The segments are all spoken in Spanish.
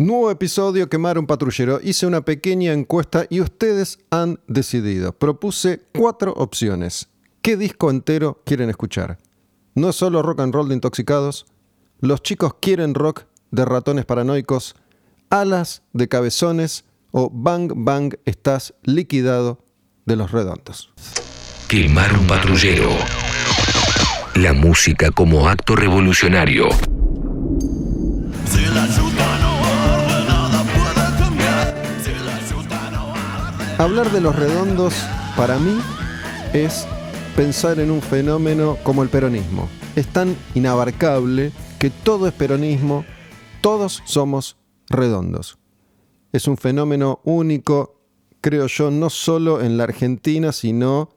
Nuevo episodio, quemar un patrullero. Hice una pequeña encuesta y ustedes han decidido. Propuse cuatro opciones. ¿Qué disco entero quieren escuchar? No es solo rock and roll de intoxicados. Los chicos quieren rock de ratones paranoicos. Alas de cabezones o Bang Bang estás liquidado de los redondos. Quemar un patrullero. La música como acto revolucionario. Hablar de los redondos para mí es pensar en un fenómeno como el peronismo. Es tan inabarcable que todo es peronismo, todos somos redondos. Es un fenómeno único, creo yo, no solo en la Argentina, sino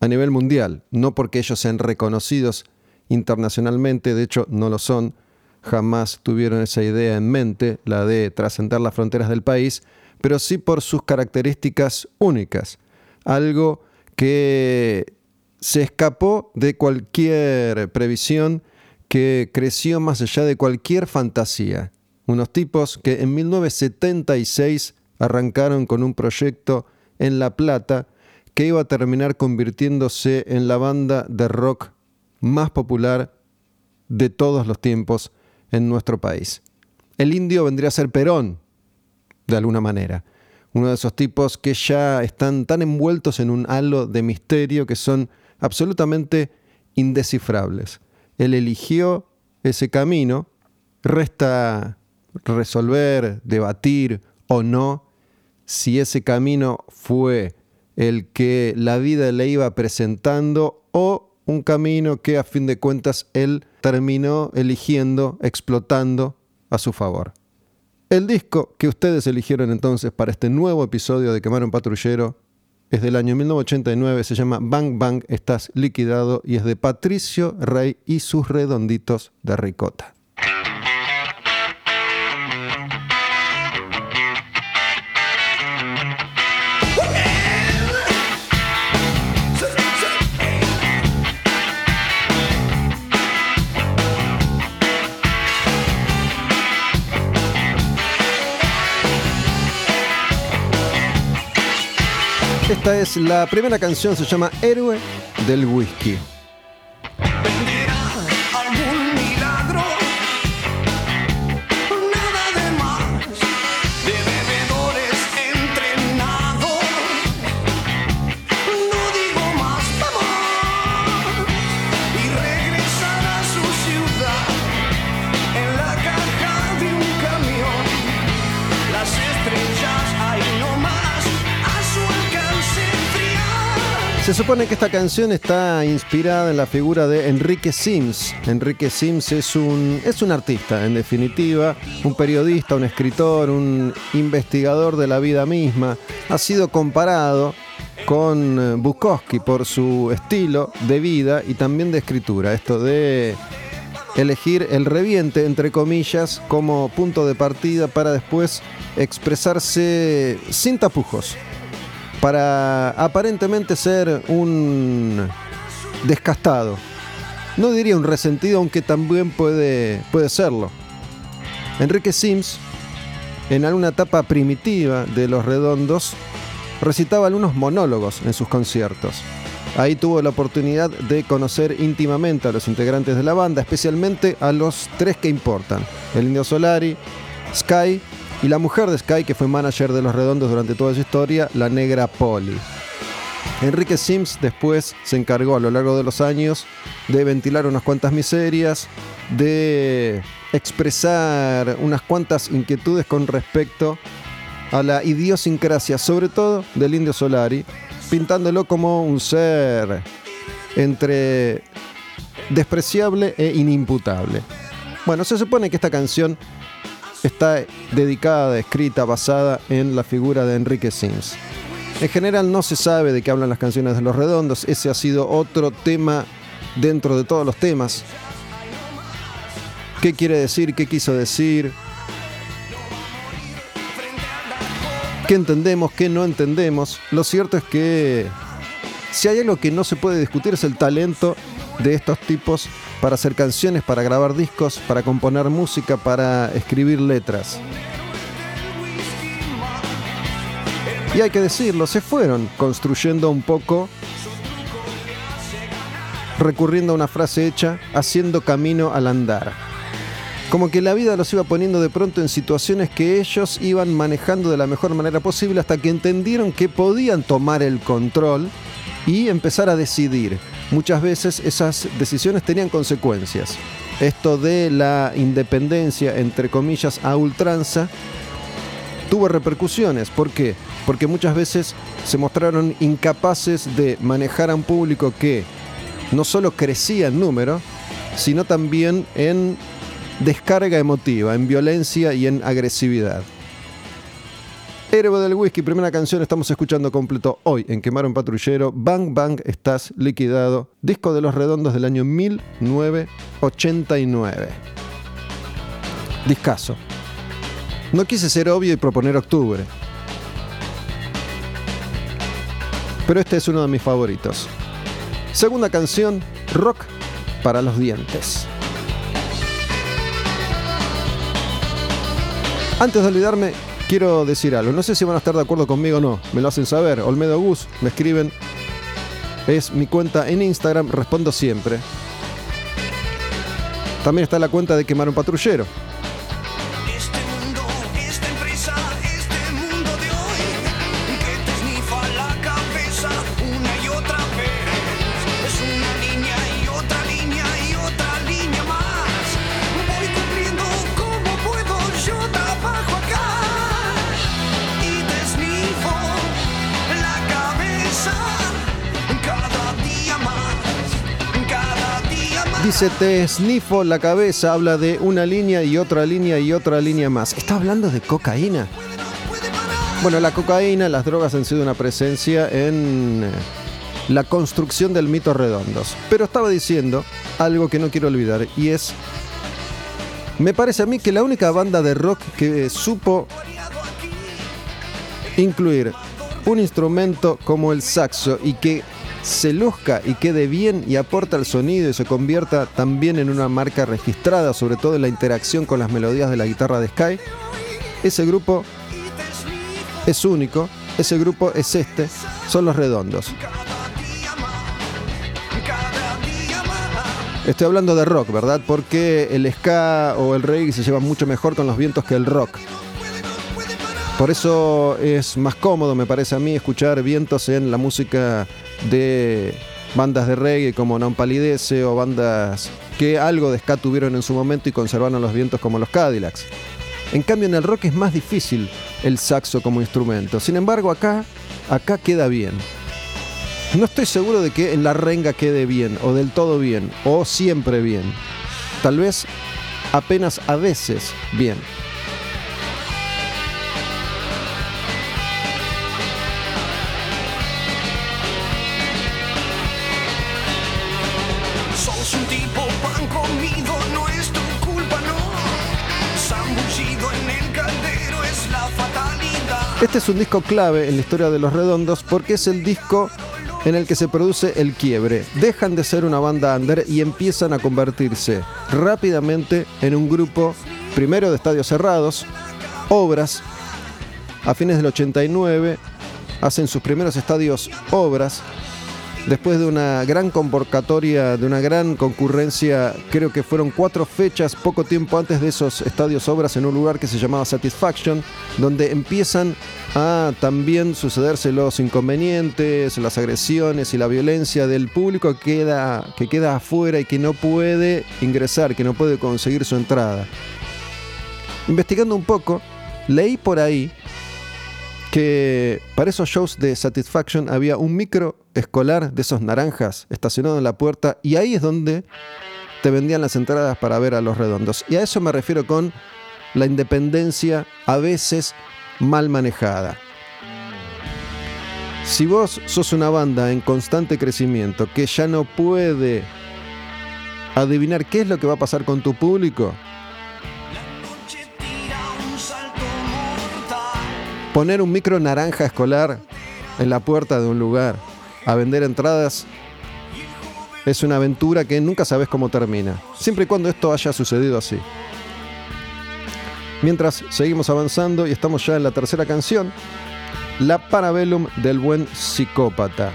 a nivel mundial. No porque ellos sean reconocidos internacionalmente, de hecho no lo son, jamás tuvieron esa idea en mente, la de trascender las fronteras del país, pero sí por sus características únicas. Algo que se escapó de cualquier previsión, que creció más allá de cualquier fantasía. Unos tipos que en 1976 arrancaron con un proyecto en La Plata que iba a terminar convirtiéndose en la banda de rock más popular de todos los tiempos en nuestro país. El indio vendría a ser Perón, de alguna manera. Uno de esos tipos que ya están tan envueltos en un halo de misterio que son absolutamente indescifrables. Él eligió ese camino, resta resolver, debatir o no si ese camino fue el que la vida le iba presentando o un camino que a fin de cuentas él terminó eligiendo, explotando a su favor. El disco que ustedes eligieron entonces para este nuevo episodio de Quemar un Patrullero es del año 1989, se llama Bang Bang, estás liquidado y es de Patricio Rey y sus redonditos de ricota. Esta es la primera canción, se llama Héroe del Whisky. Supone que esta canción está inspirada en la figura de Enrique Sims. Enrique Sims es un, es un artista, en definitiva, un periodista, un escritor, un investigador de la vida misma. Ha sido comparado con eh, Bukowski por su estilo de vida y también de escritura. Esto de elegir el reviente, entre comillas, como punto de partida para después expresarse sin tapujos para aparentemente ser un descastado. No diría un resentido, aunque también puede, puede serlo. Enrique Sims, en alguna etapa primitiva de Los Redondos, recitaba algunos monólogos en sus conciertos. Ahí tuvo la oportunidad de conocer íntimamente a los integrantes de la banda, especialmente a los tres que importan, el Indio Solari, Sky y la mujer de Sky, que fue manager de Los Redondos durante toda su historia, la negra Polly. Enrique Sims después se encargó a lo largo de los años de ventilar unas cuantas miserias, de expresar unas cuantas inquietudes con respecto a la idiosincrasia, sobre todo del indio Solari, pintándolo como un ser entre despreciable e inimputable. Bueno, se supone que esta canción está dedicada, escrita, basada en la figura de Enrique Sims. En general no se sabe de qué hablan las canciones de Los Redondos, ese ha sido otro tema dentro de todos los temas. ¿Qué quiere decir? ¿Qué quiso decir? ¿Qué entendemos? ¿Qué no entendemos? Lo cierto es que si hay algo que no se puede discutir es el talento de estos tipos para hacer canciones, para grabar discos, para componer música, para escribir letras. Y hay que decirlo, se fueron construyendo un poco, recurriendo a una frase hecha, haciendo camino al andar. Como que la vida los iba poniendo de pronto en situaciones que ellos iban manejando de la mejor manera posible hasta que entendieron que podían tomar el control y empezar a decidir. Muchas veces esas decisiones tenían consecuencias. Esto de la independencia, entre comillas, a ultranza, tuvo repercusiones. ¿Por qué? Porque muchas veces se mostraron incapaces de manejar a un público que no solo crecía en número, sino también en descarga emotiva, en violencia y en agresividad. Héroe del Whisky, primera canción, estamos escuchando completo hoy en Quemar un Patrullero. Bang Bang, estás liquidado. Disco de los redondos del año 1989. Discaso. No quise ser obvio y proponer octubre. Pero este es uno de mis favoritos. Segunda canción, Rock para los dientes. Antes de olvidarme, quiero decir algo. No sé si van a estar de acuerdo conmigo o no. Me lo hacen saber. Olmedo Gus, me escriben. Es mi cuenta en Instagram. Respondo siempre. También está la cuenta de Quemar un Patrullero. Dice te snifo la cabeza, habla de una línea y otra línea y otra línea más. ¿Está hablando de cocaína? Bueno, la cocaína, las drogas han sido una presencia en eh, la construcción del mito redondos. Pero estaba diciendo algo que no quiero olvidar y es, me parece a mí que la única banda de rock que supo incluir un instrumento como el saxo y que se luzca y quede bien y aporta al sonido y se convierta también en una marca registrada, sobre todo en la interacción con las melodías de la guitarra de Sky, ese grupo es único, ese grupo es este, son los redondos. Estoy hablando de rock, ¿verdad? Porque el ska o el reggae se llevan mucho mejor con los vientos que el rock. Por eso es más cómodo, me parece a mí, escuchar vientos en la música de bandas de reggae como Non Palidece o bandas que algo de ska tuvieron en su momento y conservaron los vientos como los Cadillacs. En cambio en el rock es más difícil el saxo como instrumento. Sin embargo acá, acá queda bien. No estoy seguro de que en la renga quede bien o del todo bien o siempre bien. Tal vez apenas a veces bien. Este es un disco clave en la historia de Los Redondos porque es el disco en el que se produce el quiebre. Dejan de ser una banda under y empiezan a convertirse rápidamente en un grupo, primero de estadios cerrados, obras. A fines del 89 hacen sus primeros estadios obras después de una gran convocatoria, de una gran concurrencia, creo que fueron cuatro fechas poco tiempo antes de esos estadios obras en un lugar que se llamaba Satisfaction, donde empiezan a también sucederse los inconvenientes, las agresiones y la violencia del público que queda, que queda afuera y que no puede ingresar, que no puede conseguir su entrada. Investigando un poco, leí por ahí que para esos shows de Satisfaction había un micro escolar de esos naranjas estacionado en la puerta y ahí es donde te vendían las entradas para ver a los redondos. Y a eso me refiero con la independencia a veces mal manejada. Si vos sos una banda en constante crecimiento que ya no puede adivinar qué es lo que va a pasar con tu público, poner un micro naranja escolar en la puerta de un lugar a vender entradas es una aventura que nunca sabes cómo termina, siempre y cuando esto haya sucedido así. Mientras seguimos avanzando y estamos ya en la tercera canción, La Parabellum del buen psicópata.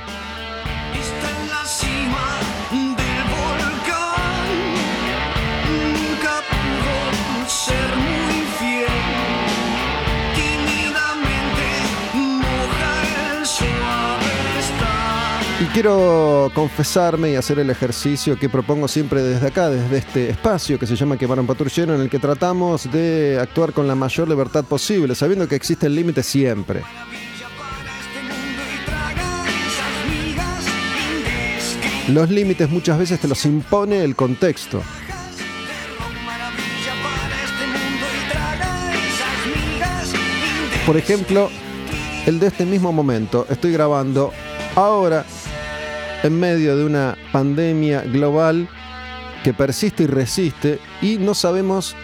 Quiero confesarme y hacer el ejercicio que propongo siempre desde acá, desde este espacio que se llama Quemar un Patrullero, en el que tratamos de actuar con la mayor libertad posible, sabiendo que existe el límite siempre. Los límites muchas veces te los impone el contexto. Por ejemplo, el de este mismo momento, estoy grabando ahora en medio de una pandemia global que persiste y resiste y no sabemos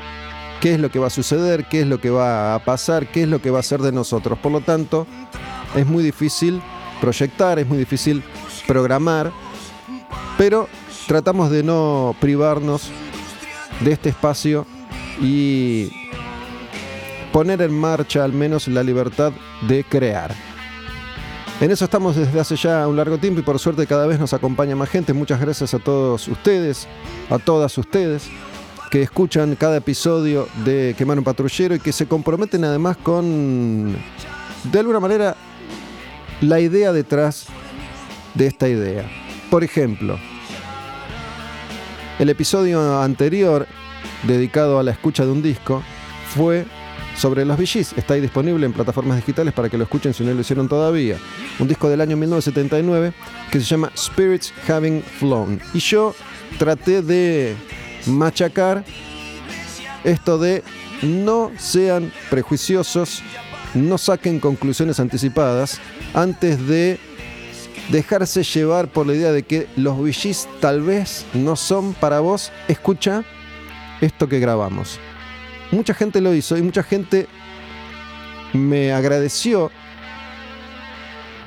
qué es lo que va a suceder, qué es lo que va a pasar, qué es lo que va a ser de nosotros. Por lo tanto, es muy difícil proyectar, es muy difícil programar, pero tratamos de no privarnos de este espacio y poner en marcha al menos la libertad de crear. En eso estamos desde hace ya un largo tiempo y por suerte cada vez nos acompaña más gente. Muchas gracias a todos ustedes, a todas ustedes que escuchan cada episodio de Quemar un Patrullero y que se comprometen además con, de alguna manera, la idea detrás de esta idea. Por ejemplo, el episodio anterior dedicado a la escucha de un disco fue sobre los VGs. Está ahí disponible en plataformas digitales para que lo escuchen si no lo hicieron todavía. Un disco del año 1979 que se llama Spirits Having Flown. Y yo traté de machacar esto de no sean prejuiciosos, no saquen conclusiones anticipadas antes de dejarse llevar por la idea de que los VGs tal vez no son para vos. Escucha esto que grabamos. Mucha gente lo hizo y mucha gente me agradeció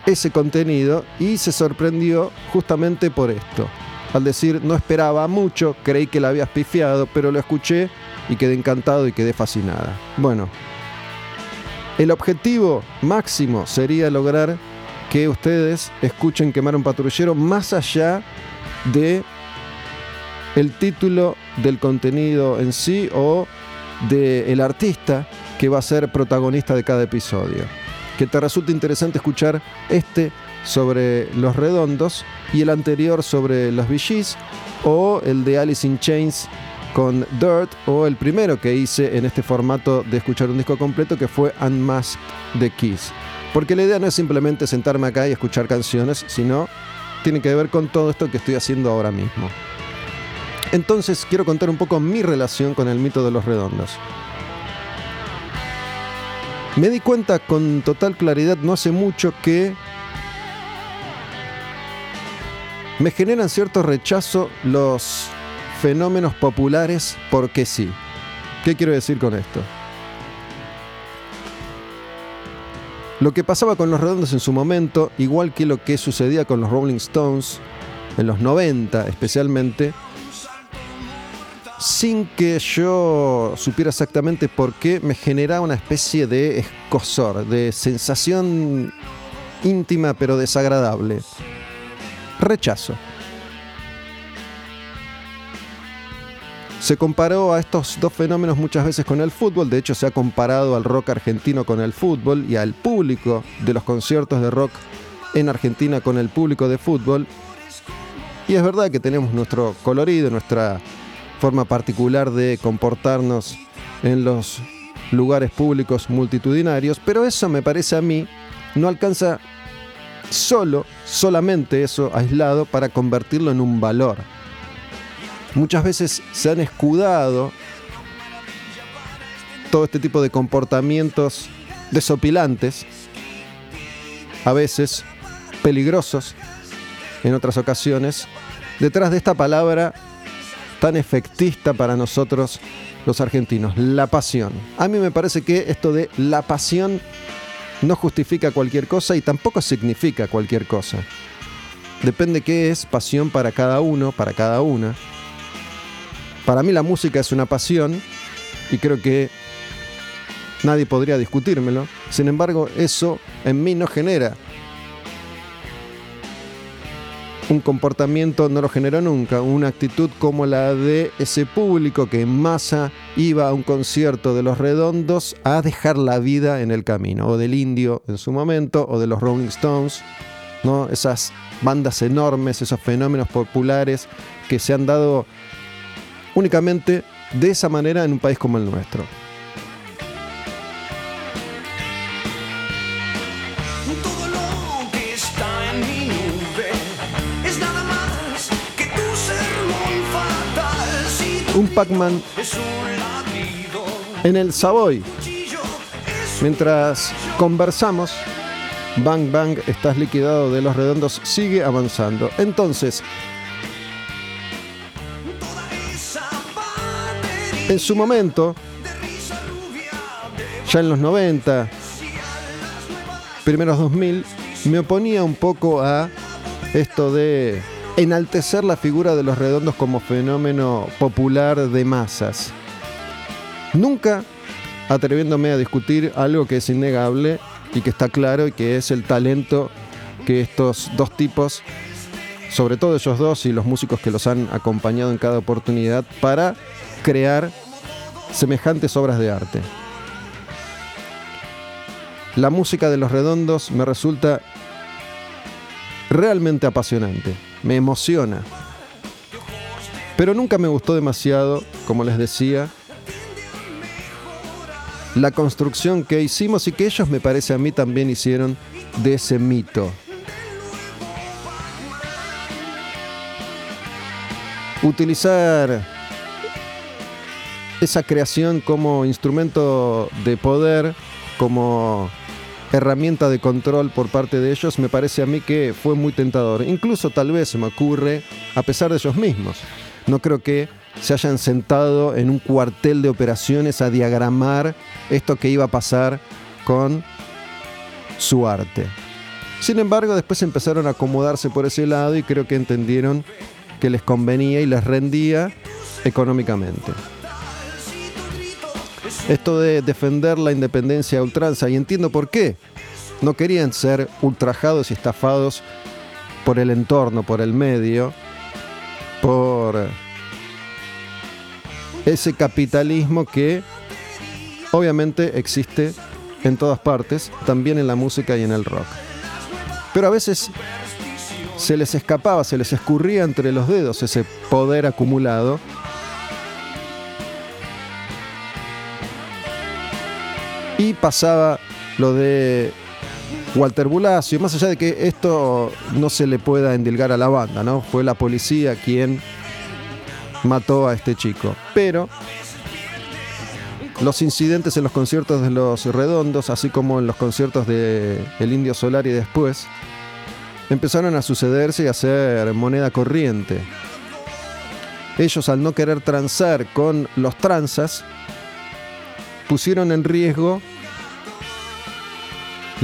ese contenido y se sorprendió justamente por esto. Al decir, no esperaba mucho, creí que la habías pifiado, pero lo escuché y quedé encantado y quedé fascinada. Bueno, el objetivo máximo sería lograr que ustedes escuchen Quemar un patrullero más allá de el título del contenido en sí o del artista que va a ser protagonista de cada episodio. Que te resulte interesante escuchar este sobre los redondos y el anterior sobre los VGs o el de Alice in Chains con Dirt o el primero que hice en este formato de escuchar un disco completo que fue Unmasked de Kiss. Porque la idea no es simplemente sentarme acá y escuchar canciones, sino tiene que ver con todo esto que estoy haciendo ahora mismo. Entonces quiero contar un poco mi relación con el mito de los redondos. Me di cuenta con total claridad no hace mucho que me generan cierto rechazo los fenómenos populares porque sí. ¿Qué quiero decir con esto? Lo que pasaba con los redondos en su momento, igual que lo que sucedía con los Rolling Stones en los 90 especialmente, sin que yo supiera exactamente por qué, me generaba una especie de escosor, de sensación íntima pero desagradable. Rechazo. Se comparó a estos dos fenómenos muchas veces con el fútbol, de hecho se ha comparado al rock argentino con el fútbol y al público de los conciertos de rock en Argentina con el público de fútbol. Y es verdad que tenemos nuestro colorido, nuestra forma particular de comportarnos en los lugares públicos multitudinarios, pero eso me parece a mí no alcanza solo, solamente eso aislado para convertirlo en un valor. Muchas veces se han escudado todo este tipo de comportamientos desopilantes, a veces peligrosos, en otras ocasiones, detrás de esta palabra tan efectista para nosotros los argentinos, la pasión. A mí me parece que esto de la pasión no justifica cualquier cosa y tampoco significa cualquier cosa. Depende qué es pasión para cada uno, para cada una. Para mí la música es una pasión y creo que nadie podría discutírmelo. Sin embargo, eso en mí no genera un comportamiento, no lo generó nunca, una actitud como la de ese público que en masa iba a un concierto de los redondos a dejar la vida en el camino, o del indio en su momento, o de los Rolling Stones, ¿no? esas bandas enormes, esos fenómenos populares que se han dado únicamente de esa manera en un país como el nuestro. Un Pac-Man en el Savoy. Mientras conversamos, Bang Bang, estás liquidado de los redondos, sigue avanzando. Entonces, en su momento, ya en los 90, primeros 2000, me oponía un poco a esto de enaltecer la figura de los redondos como fenómeno popular de masas. Nunca atreviéndome a discutir algo que es innegable y que está claro y que es el talento que estos dos tipos, sobre todo ellos dos y los músicos que los han acompañado en cada oportunidad, para crear semejantes obras de arte. La música de los redondos me resulta realmente apasionante me emociona. Pero nunca me gustó demasiado, como les decía, la construcción que hicimos y que ellos me parece a mí también hicieron de ese mito. Utilizar esa creación como instrumento de poder, como herramienta de control por parte de ellos, me parece a mí que fue muy tentador. Incluso tal vez se me ocurre, a pesar de ellos mismos. No creo que se hayan sentado en un cuartel de operaciones a diagramar esto que iba a pasar con su arte. Sin embargo, después empezaron a acomodarse por ese lado y creo que entendieron que les convenía y les rendía económicamente. Esto de defender la independencia ultranza, y entiendo por qué. No querían ser ultrajados y estafados por el entorno, por el medio, por ese capitalismo que obviamente existe en todas partes, también en la música y en el rock. Pero a veces se les escapaba, se les escurría entre los dedos ese poder acumulado Pasaba lo de Walter Bulacio, más allá de que esto no se le pueda endilgar a la banda, ¿no? Fue la policía quien mató a este chico. Pero los incidentes en los conciertos de los Redondos, así como en los conciertos de El Indio Solar y después, empezaron a sucederse y a ser moneda corriente. Ellos al no querer transar con los transas, pusieron en riesgo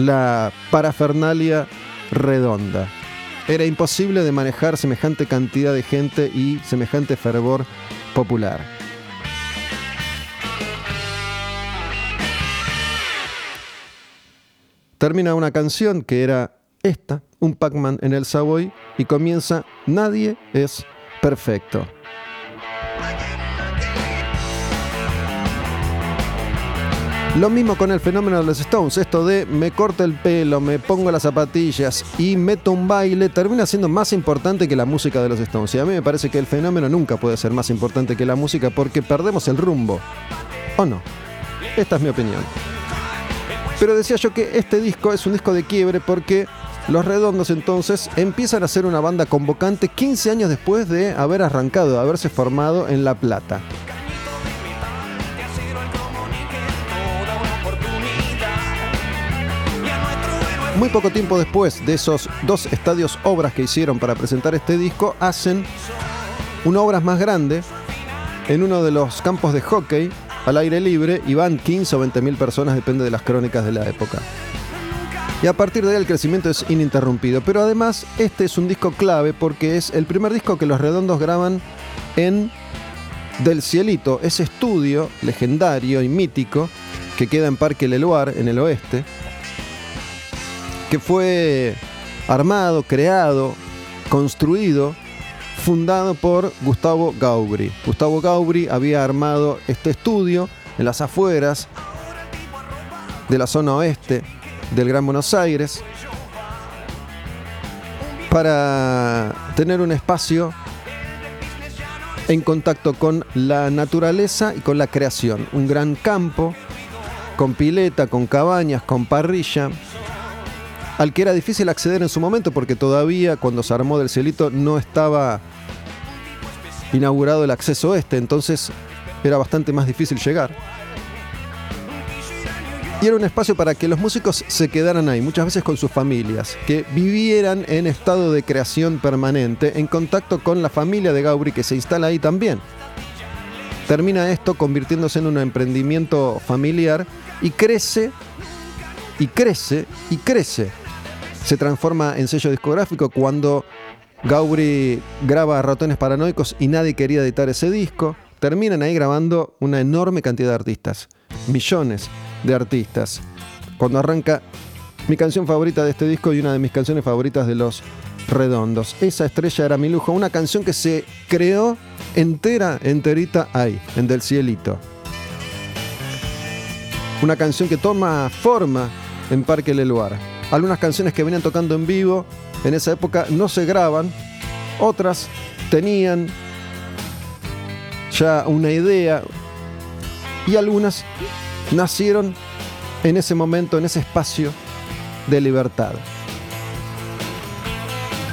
la parafernalia redonda. Era imposible de manejar semejante cantidad de gente y semejante fervor popular. Termina una canción que era esta, un Pac-Man en el Savoy, y comienza Nadie es perfecto. Lo mismo con el fenómeno de los Stones, esto de me corto el pelo, me pongo las zapatillas y meto un baile, termina siendo más importante que la música de los Stones. Y a mí me parece que el fenómeno nunca puede ser más importante que la música porque perdemos el rumbo. ¿O no? Esta es mi opinión. Pero decía yo que este disco es un disco de quiebre porque los Redondos entonces empiezan a ser una banda convocante 15 años después de haber arrancado, de haberse formado en La Plata. Muy poco tiempo después de esos dos estadios obras que hicieron para presentar este disco, hacen una obra más grande en uno de los campos de hockey al aire libre y van 15 o 20 mil personas, depende de las crónicas de la época. Y a partir de ahí el crecimiento es ininterrumpido. Pero además este es un disco clave porque es el primer disco que los redondos graban en Del Cielito, ese estudio legendario y mítico que queda en Parque Leloir, en el oeste, que fue armado, creado, construido, fundado por Gustavo Gaubri. Gustavo Gaubri había armado este estudio en las afueras de la zona oeste del Gran Buenos Aires para tener un espacio en contacto con la naturaleza y con la creación. Un gran campo con pileta, con cabañas, con parrilla, al que era difícil acceder en su momento porque todavía cuando se armó del cielito no estaba inaugurado el acceso este, entonces era bastante más difícil llegar. Y era un espacio para que los músicos se quedaran ahí, muchas veces con sus familias, que vivieran en estado de creación permanente, en contacto con la familia de Gauri que se instala ahí también. Termina esto convirtiéndose en un emprendimiento familiar y crece, y crece, y crece. Se transforma en sello discográfico cuando Gauri graba Ratones Paranoicos y nadie quería editar ese disco. Terminan ahí grabando una enorme cantidad de artistas, millones de artistas. Cuando arranca mi canción favorita de este disco y una de mis canciones favoritas de Los Redondos. Esa estrella era mi lujo, una canción que se creó entera, enterita ahí, en Del Cielito. Una canción que toma forma en Parque Leluar. Algunas canciones que venían tocando en vivo en esa época no se graban, otras tenían ya una idea y algunas nacieron en ese momento, en ese espacio de libertad.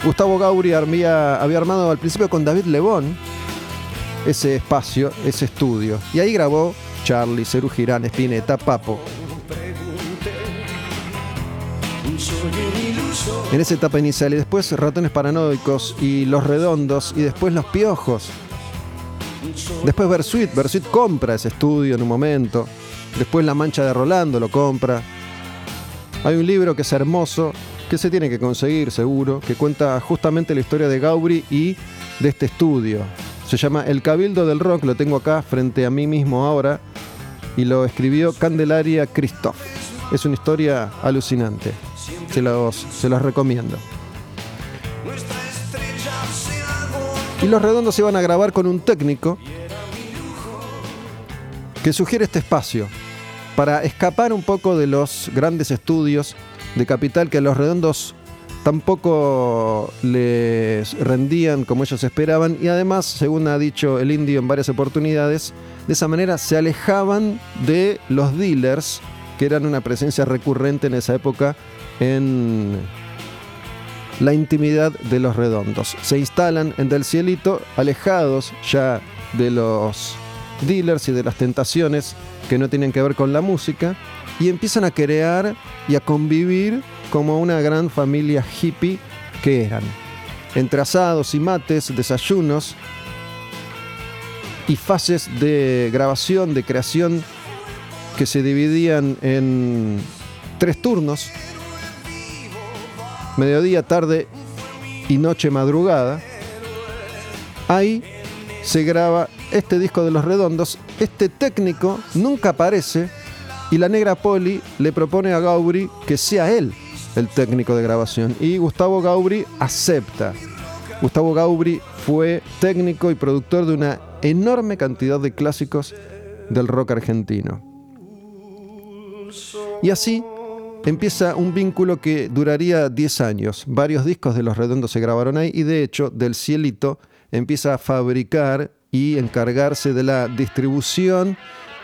Gustavo Gauri había, armado al principio con David Lebón ese espacio, ese estudio. Y ahí grabó Charlie, Cerú Girán, Spinetta, Papo. En esa etapa inicial y después Ratones Paranoicos y Los Redondos y después Los Piojos. Después Versuit, Versuit compra ese estudio en un momento. Después La Mancha de Rolando lo compra. Hay un libro que es hermoso, que se tiene que conseguir seguro, que cuenta justamente la historia de Gaubri y de este estudio. Se llama El Cabildo del Rock, lo tengo acá frente a mí mismo ahora, y lo escribió Candelaria Christoph. Es una historia alucinante. Se los, se recomiendo. Y los redondos iban a grabar con un técnico que sugiere este espacio para escapar un poco de los grandes estudios de capital que a los redondos tampoco les rendían como ellos esperaban y además, según ha dicho el indio en varias oportunidades, de esa manera se alejaban de los dealers que eran una presencia recurrente en esa época en la intimidad de los redondos. Se instalan en Del Cielito, alejados ya de los dealers y de las tentaciones que no tienen que ver con la música, y empiezan a crear y a convivir como una gran familia hippie que eran. Entre asados y mates, desayunos y fases de grabación, de creación que se dividían en tres turnos, mediodía, tarde y noche madrugada, ahí se graba este disco de los redondos. Este técnico nunca aparece y la negra Poli le propone a Gaubri que sea él el técnico de grabación. Y Gustavo Gaubri acepta. Gustavo Gaubri fue técnico y productor de una enorme cantidad de clásicos del rock argentino. Y así empieza un vínculo que duraría 10 años. Varios discos de Los Redondos se grabaron ahí y de hecho Del Cielito empieza a fabricar y encargarse de la distribución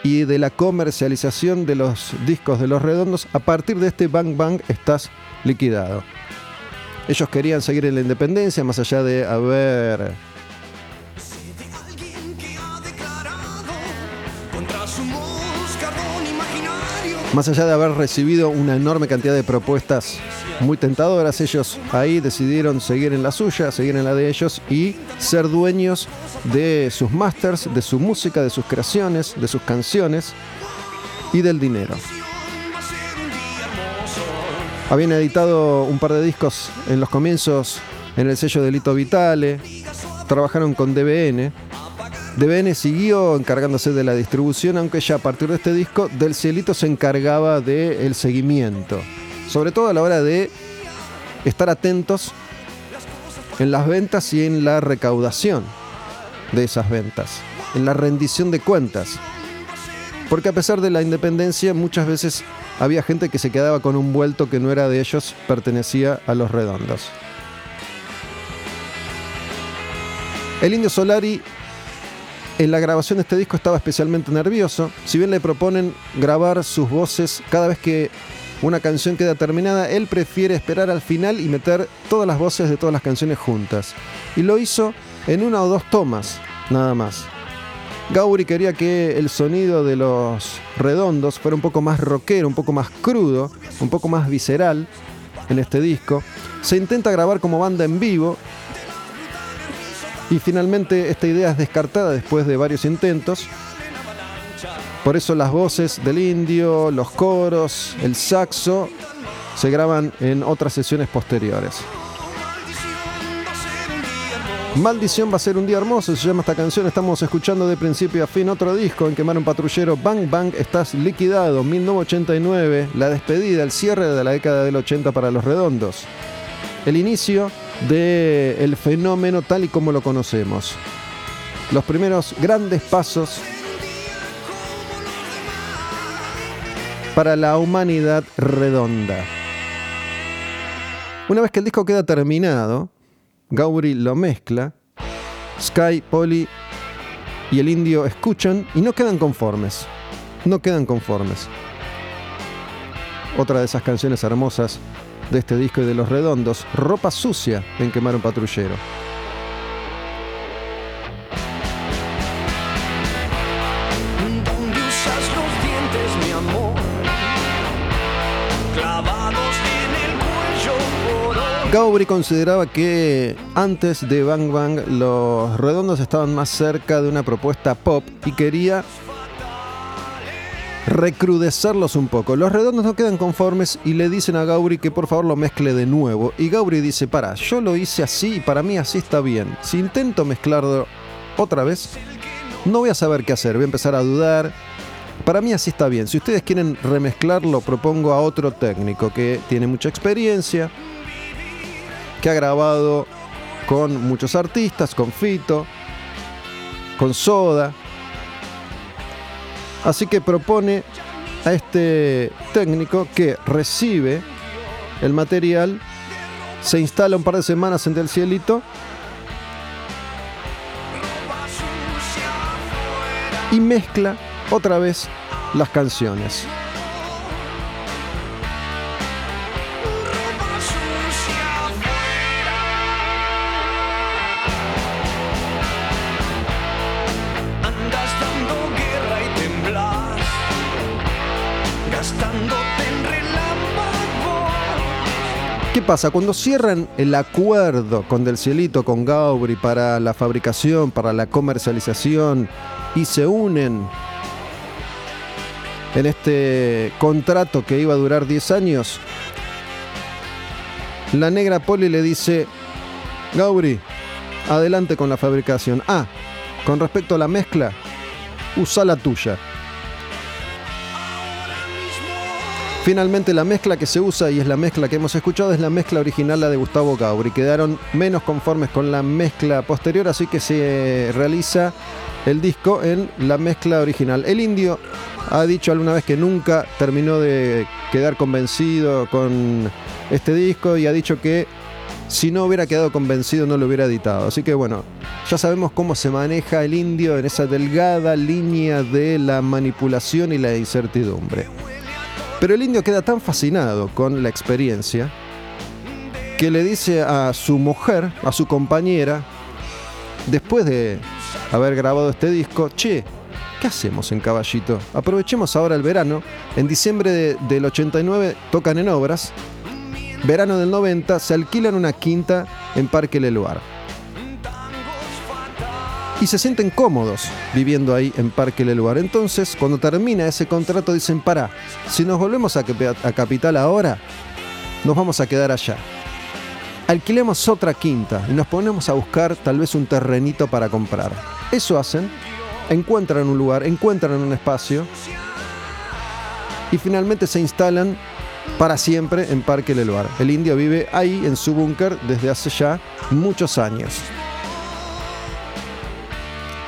y de la comercialización de los discos de Los Redondos. A partir de este Bang Bang estás liquidado. Ellos querían seguir en la independencia más allá de haber Más allá de haber recibido una enorme cantidad de propuestas muy tentadoras, ellos ahí decidieron seguir en la suya, seguir en la de ellos y ser dueños de sus masters, de su música, de sus creaciones, de sus canciones y del dinero. Habían editado un par de discos en los comienzos en el sello Delito Vitale, trabajaron con DBN. DBN siguió encargándose de la distribución, aunque ya a partir de este disco Del Cielito se encargaba del seguimiento, sobre todo a la hora de estar atentos en las ventas y en la recaudación de esas ventas, en la rendición de cuentas. Porque a pesar de la independencia, muchas veces había gente que se quedaba con un vuelto que no era de ellos, pertenecía a los redondos. El Indio Solari en la grabación de este disco estaba especialmente nervioso, si bien le proponen grabar sus voces cada vez que una canción queda terminada, él prefiere esperar al final y meter todas las voces de todas las canciones juntas. Y lo hizo en una o dos tomas, nada más. Gauri quería que el sonido de los redondos fuera un poco más rockero, un poco más crudo, un poco más visceral en este disco. Se intenta grabar como banda en vivo y finalmente esta idea es descartada después de varios intentos. Por eso las voces del indio, los coros, el saxo se graban en otras sesiones posteriores. Maldición va a ser un día hermoso, se llama esta canción, estamos escuchando de principio a fin otro disco en Quemar un Patrullero, Bang Bang, estás liquidado, 1989, la despedida, el cierre de la década del 80 para los redondos. El inicio del fenómeno tal y como lo conocemos. Los primeros grandes pasos para la humanidad redonda. Una vez que el disco queda terminado, Gauri lo mezcla, Sky, Polly y el indio escuchan y no quedan conformes. No quedan conformes. Otra de esas canciones hermosas de este disco y de los redondos, Ropa Sucia en Quemar un Patrullero. Gaubri consideraba que antes de Bang Bang los redondos estaban más cerca de una propuesta pop y quería recrudecerlos un poco. Los redondos no quedan conformes y le dicen a Gauri que por favor lo mezcle de nuevo. Y Gauri dice, para, yo lo hice así y para mí así está bien. Si intento mezclarlo otra vez, no voy a saber qué hacer, voy a empezar a dudar. Para mí así está bien. Si ustedes quieren remezclarlo, propongo a otro técnico que tiene mucha experiencia, que ha grabado con muchos artistas, con Fito, con Soda. Así que propone a este técnico que recibe el material, se instala un par de semanas en el cielito y mezcla otra vez las canciones. Pasa? Cuando cierran el acuerdo con Del Cielito, con Gaubri para la fabricación, para la comercialización y se unen en este contrato que iba a durar 10 años, la negra Poli le dice, Gaubri, adelante con la fabricación. Ah, con respecto a la mezcla, usa la tuya. Finalmente la mezcla que se usa y es la mezcla que hemos escuchado es la mezcla original, la de Gustavo Gauri. Quedaron menos conformes con la mezcla posterior, así que se realiza el disco en la mezcla original. El indio ha dicho alguna vez que nunca terminó de quedar convencido con este disco y ha dicho que si no hubiera quedado convencido no lo hubiera editado. Así que bueno, ya sabemos cómo se maneja el indio en esa delgada línea de la manipulación y la incertidumbre. Pero el indio queda tan fascinado con la experiencia que le dice a su mujer, a su compañera, después de haber grabado este disco, che, ¿qué hacemos en Caballito? Aprovechemos ahora el verano. En diciembre del 89 tocan en obras. Verano del 90 se alquilan una quinta en Parque Leluar y se sienten cómodos viviendo ahí en Parque Leluar. Entonces, cuando termina ese contrato, dicen: Para, si nos volvemos a, Capital ahora, nos vamos a quedar allá. Alquilemos otra quinta y nos ponemos a buscar tal vez un terrenito para comprar. Eso hacen, encuentran un lugar, encuentran un espacio y finalmente se instalan para siempre en Parque Leluar. El indio vive ahí en su búnker desde hace ya muchos años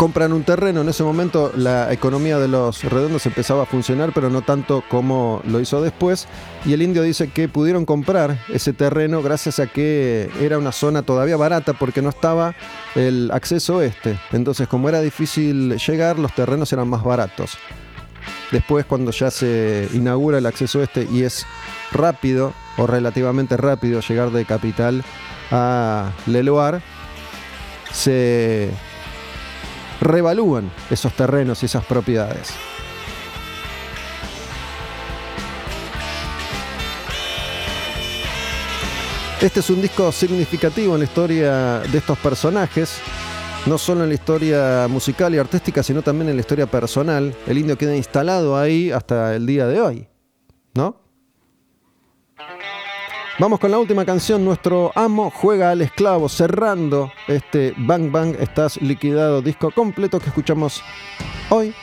compran un terreno. En ese momento la economía de los redondos empezaba a funcionar, pero no tanto como lo hizo después. Y el indio dice que pudieron comprar ese terreno gracias a que era una zona todavía barata porque no estaba el acceso este. Entonces, como era difícil llegar, los terrenos eran más baratos. Después, cuando ya se inaugura el acceso este y es rápido o relativamente rápido llegar de capital a Leloir, se revalúan esos terrenos y esas propiedades. Este es un disco significativo en la historia de estos personajes, no solo en la historia musical y artística, sino también en la historia personal. El indio queda instalado ahí hasta el día de hoy, ¿no? Vamos con la última canción. Nuestro amo juega al esclavo, cerrando este Bang Bang Estás liquidado disco completo que escuchamos hoy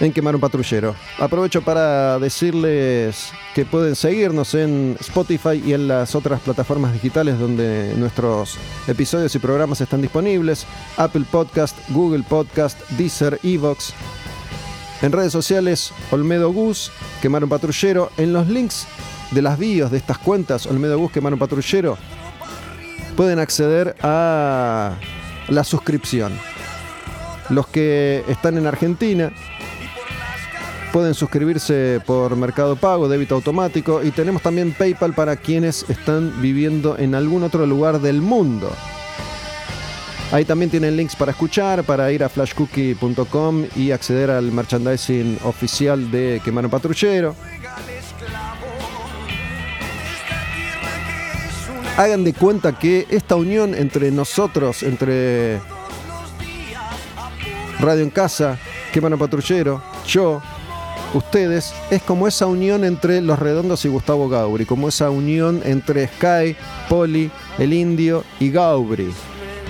en Quemar un Patrullero. Aprovecho para decirles que pueden seguirnos en Spotify y en las otras plataformas digitales donde nuestros episodios y programas están disponibles: Apple Podcast, Google Podcast, Deezer, Evox. En redes sociales, Olmedo Gus, Quemar un Patrullero. En los links de las bios de estas cuentas, Olmedo Busque Mano Patrullero, pueden acceder a la suscripción. Los que están en Argentina pueden suscribirse por Mercado Pago, débito automático y tenemos también PayPal para quienes están viviendo en algún otro lugar del mundo. Ahí también tienen links para escuchar, para ir a flashcookie.com y acceder al merchandising oficial de Quemano Patrullero. Hagan de cuenta que esta unión entre nosotros, entre Radio en Casa, Quemano Patrullero, yo, ustedes, es como esa unión entre Los Redondos y Gustavo Gauri, como esa unión entre Sky, Poli, El Indio y Gauri,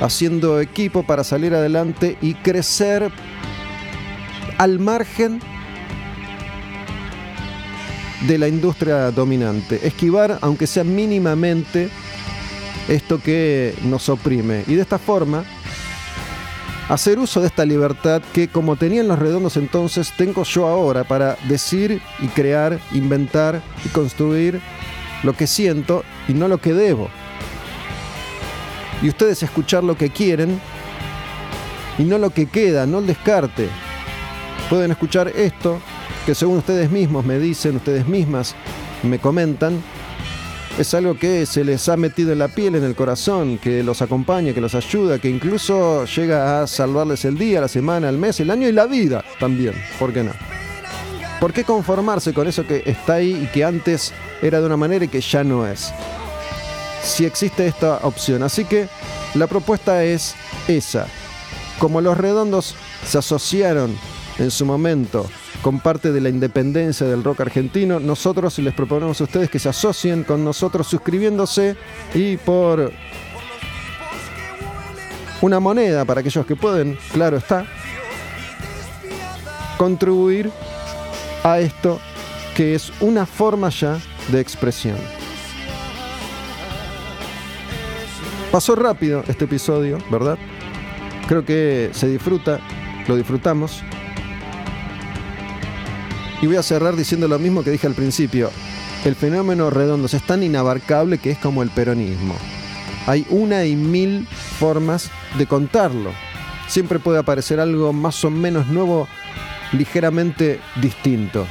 haciendo equipo para salir adelante y crecer al margen de la industria dominante, esquivar, aunque sea mínimamente, esto que nos oprime. Y de esta forma, hacer uso de esta libertad que como tenían los redondos entonces, tengo yo ahora para decir y crear, inventar y construir lo que siento y no lo que debo. Y ustedes escuchar lo que quieren y no lo que queda, no el descarte. Pueden escuchar esto que según ustedes mismos me dicen, ustedes mismas me comentan, es algo que se les ha metido en la piel, en el corazón, que los acompaña, que los ayuda, que incluso llega a salvarles el día, la semana, el mes, el año y la vida también. ¿Por qué no? ¿Por qué conformarse con eso que está ahí y que antes era de una manera y que ya no es? Si existe esta opción. Así que la propuesta es esa. Como los redondos se asociaron en su momento con parte de la independencia del rock argentino. Nosotros les proponemos a ustedes que se asocien con nosotros suscribiéndose y por una moneda para aquellos que pueden, claro está, contribuir a esto que es una forma ya de expresión. Pasó rápido este episodio, ¿verdad? Creo que se disfruta, lo disfrutamos. Y voy a cerrar diciendo lo mismo que dije al principio. El fenómeno redondo es tan inabarcable que es como el peronismo. Hay una y mil formas de contarlo. Siempre puede aparecer algo más o menos nuevo, ligeramente distinto.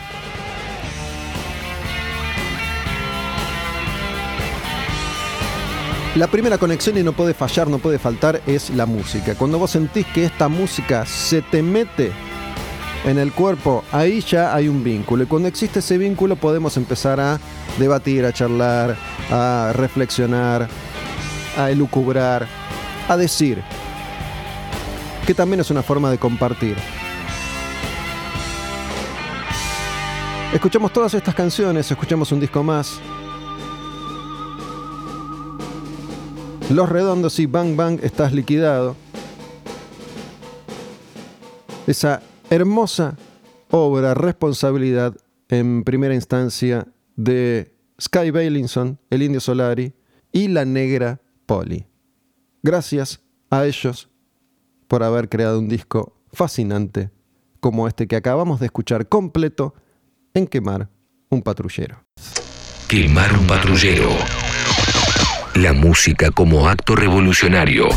La primera conexión y no puede fallar, no puede faltar es la música. Cuando vos sentís que esta música se te mete en el cuerpo, ahí ya hay un vínculo. Y cuando existe ese vínculo podemos empezar a debatir, a charlar, a reflexionar, a elucubrar, a decir, que también es una forma de compartir. Escuchamos todas estas canciones, escuchamos un disco más. Los Redondos y Bang Bang estás liquidado. Esa hermosa obra, responsabilidad en primera instancia de Sky Bailinson, el Indio Solari y la negra Polly. Gracias a ellos por haber creado un disco fascinante como este que acabamos de escuchar completo en Quemar un patrullero. Quemar un patrullero. La música como acto revolucionario.